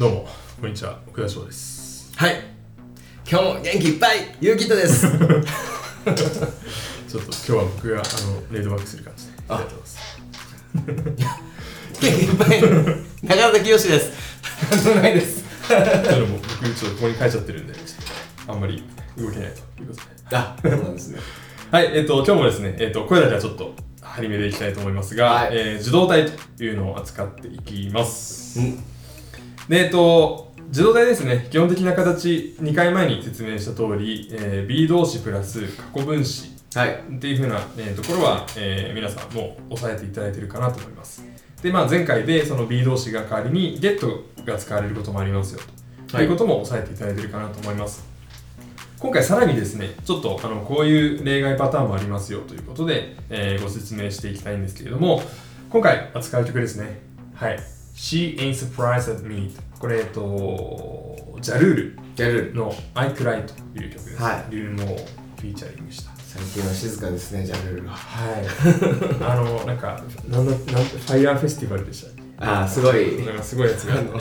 どうも、こんにちは、奥田翔です。はい。今日も元気いっぱいゆうきとです。ちょっと今日は僕があのレイドバックする感じであ。やってます。元気いっぱい。中田清です。なんともないです。でも僕ちょっとここに書いちゃってるんで、あんまり動けないということで。あそうなんですね。はい、えっ、と、今日もですね、えっ、と、これだけはちょっと張り目でいきたいと思いますが、はい。えー受動体というのを扱っていきます。うんで、えっ、と、受動体ですね、基本的な形、2回前に説明した通り、えー B 動詞プラス過去分詞はいっていう風な、えーところは、えー皆さんもう押さえていただいてるかなと思います。で、まあ、前回でその B 動詞が代わりに get が使われることもありますよと、はいい、うことも押さえていただいてるかなと思います。今回さらにですね、ちょっとあのこういう例外パターンもありますよということで、えーご説明していきたいんですけれども、今回扱う曲ですね。はい。She ain't surprised at me. これ、えっと、ジャルールやるの I Cry という曲です。はいリルモをフィーチャリングした。最近は静かですねジャルルがはい。あの、なんか、なんだ、なんファイヤーフェスティバルでしたっけ？あーすごいなんかすごいやつがあって。あの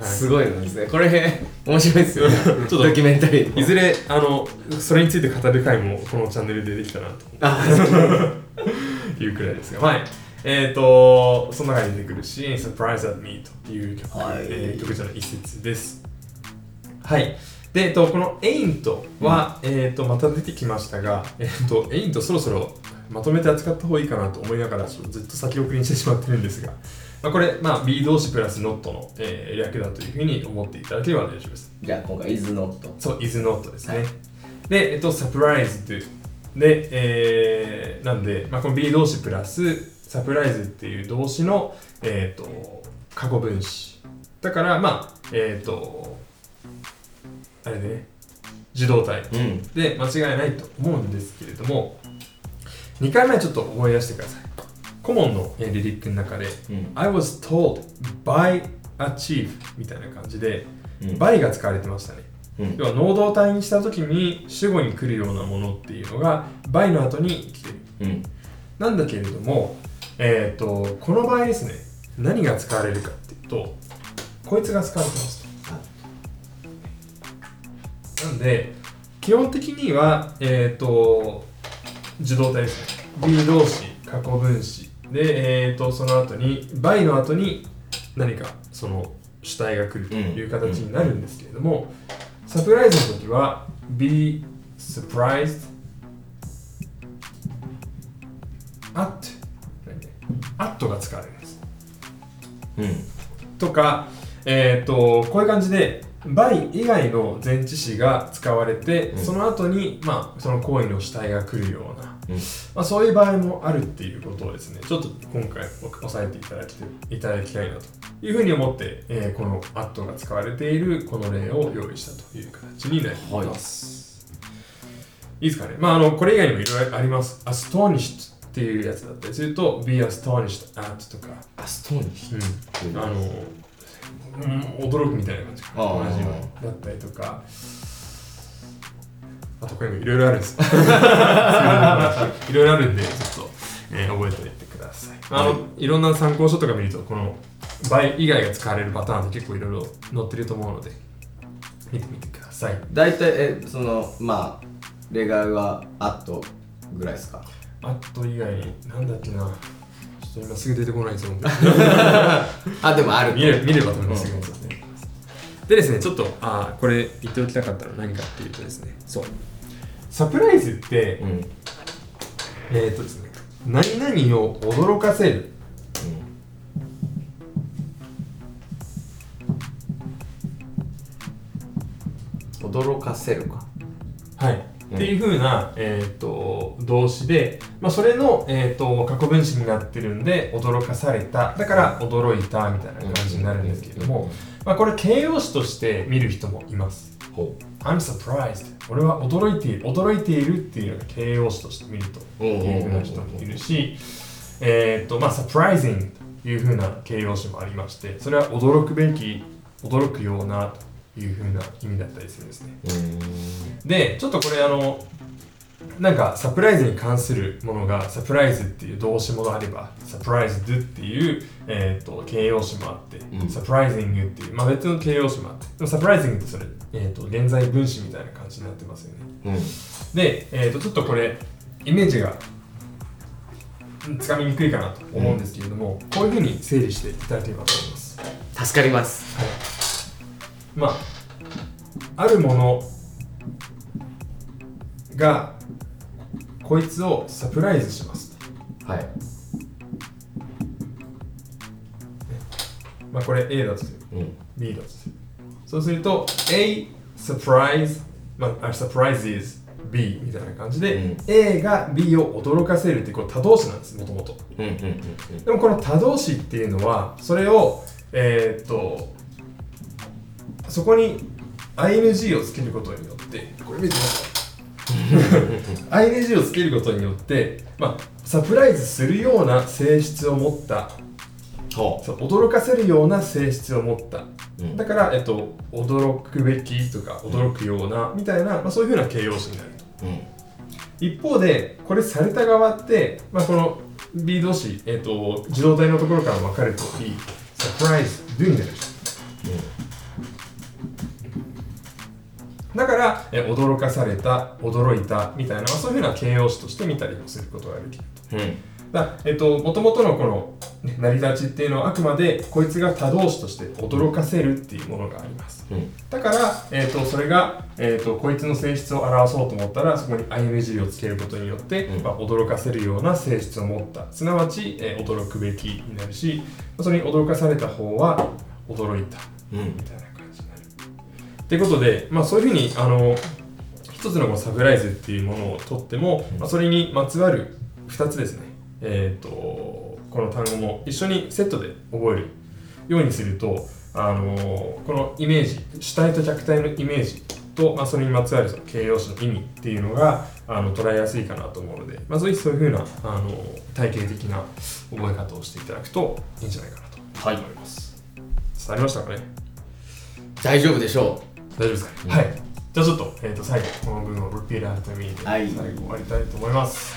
すごいのですねこれ面白いですよねちょっとドキュメンタリーいずれ、あの、それについて語る回もこのチャンネルでできたなあと いうくらいですが、はい。えっ、と、その中に出てくる She ain't surprised at me という曲、はいえー曲じゃない一節です。はい。で、えっと、この ain't は、えっと、また出てきましたが、えっと、ain't そろそろまとめて扱った方がいいかなと思いながら、ちょっとずっと先送りにしてしまってるんですが、まあ、これ、まあ、B 動詞プラス not の、えー略だというふうに思っていただければ大丈夫です。じゃあ今回 is not そう、is not ですね。はいで、えっと、surprised で、えー、なんで、まあ、この B 動詞プラス surprise っていう動詞の、えっと、過去分詞。だから、まあ、えっと、あれでね、受動体うんで間違いないと思うんですけれども、2回前ちょっと思い出してください。コモンのえーリリックの中で、うん I was told by a chief みたいな感じで、うん by が使われてましたね。うん要は能動体にした時に主語に来るようなものっていうのが by の後に来てる。うんなんだけれども、えっ、と、この場合ですね、何が使われるかっていうと、こいつが使われてますと。なんで、基本的には、えっ、と、受動体ですね。B 動詞、過去分詞。で、えっ、と、その後に、by の後に何かその主体が来るという形になるんですけれども、サプライズの時は be surprised at ね at が使われるんです。うん。とかえっ、とこういう感じで by 以外の前置詞が使われて、うん。その後にまあその行為の主体が来るような、うん。まあ、そういう場合もあるっていうことをですねちょっと今回押さえていただきいただきたいなというふうに思って、えーこの at が使われているこの例を用意したという形になります、い、いですかね。まああのこれ以外にもいろいろあります。astonished っていうやつだったりすると be astonished at とか、アストーニッシうん、あの、うん、驚くみたいな感じ。同じようにだったりとか。あとこれもいろいろあるんです。いろいろあるんでちょっと、えー覚えておいてください、あのいろんな参考書とか見るとこの倍以外が使われるパターンって結構いろいろ載ってると思うので見てみてください。大体えそのまあ例外はあとぐらいですか？あと以外になんだっけな。ちょっと今すぐ出てこないですよあでもある見れ見ればと思います。うんよ、でですねちょっとあーこれ言っておきたかったのは何かっていうとですね。そう。サプライズって、うん。うんえっ、とですね何々を驚かせる。驚かせるか。はい、うんっていう風な、えー、と動詞で、まあ、それの、えー、と過去分詞になってるんで驚かされた。だから驚いたみたいな感じになるんですけれども、まあ、これ形容詞として見る人もいます。ほ I'm surprised. 俺は驚いている。驚いているっていうのが形容詞として見るとういうふうな人もいるしえっ、とまあ surprising というふうな形容詞もありましてそれは驚くべき驚くようなというふうな意味だったりするんですね。ううんでちょっとこれあのなんかサプライズに関するものがサプライズっていう動詞もあればサプライズドっていう、えー、と形容詞もあって、うん。サプライジングっていう、まあ、別の形容詞もあってでもサプライジングってそれ、えー、と現在分詞みたいな感じになってますよね。うん。で、えー、とちょっとこれイメージがうんつかみにくいかなと思うんですけれども、こういうふうに整理していただければと思います。助かりますまああるものがこいつをサプライズします。はい。まあこれ A だとする。うん。B だとする。そうすると A surprise まああ surprises B みたいな感じで、うん。A が B を驚かせるっていうこれ多動詞なんですもともとでもこの多動詞っていうのはそれをえーっとそこに ing をつけることによってこれ見てください ing をつけることによって、まあ、サプライズするような性質を持った。ほそう驚かせるような性質を持った。ううん。だから、えっと、驚くべきとか驚くようなみたいな、まあ、そういうふうな形容詞になると。うん。一方でこれされた側って、まあ、この B 動詞、えっと、受動体のところから分かるとりサプライズ do になるだからえ驚かされた驚いたみたいな、まあ、そういうふうな形容詞として見たりもすることができると。うん。だえっと、もともとのこの、ね成り立ちっていうのはあくまでこいつが多動詞として驚かせるっていうものがあります。うん。だから、えー、とそれが、えー、とこいつの性質を表そうと思ったらそこに ing をつけることによって、うん。まあ、驚かせるような性質を持った。すなわち、えー驚くべきになるしそれに驚かされた方は驚いた。うん。みたいな。っていうことで、まあ、そういうふうにあの一つのこのサプライズっていうものをとっても、まあ、それにまつわる2つですね、えー、とこの単語も一緒にセットで覚えるようにするとあのこのイメージ主体と客体のイメージと、まあ、それにまつわるその形容詞の意味っていうのがあの捉えやすいかなと思うので、まあ、ぜひそういうふうなあの体系的な覚え方をしていただくといいんじゃないかなとはい思います。伝わりましたかね？大丈夫でしょ大丈夫ですか、うんはい。じゃあちょっと,、えー、と最後、この部分を repeat after me ではい最後終わりたいと思います。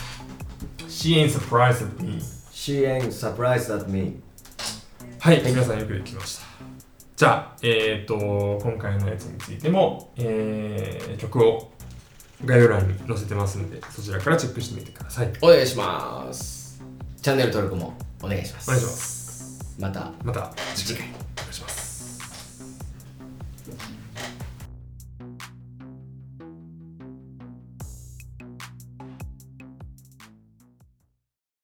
She ain't surprised at me. She ain't surprised at me はい、皆さんよくできました。じゃあ、えっ、と、今回のやつについても、えー曲を概要欄に載せてますんで、そちらからチェックしてみてください。お願いしますチャンネル登録もお願いしますお願いします。またまた次回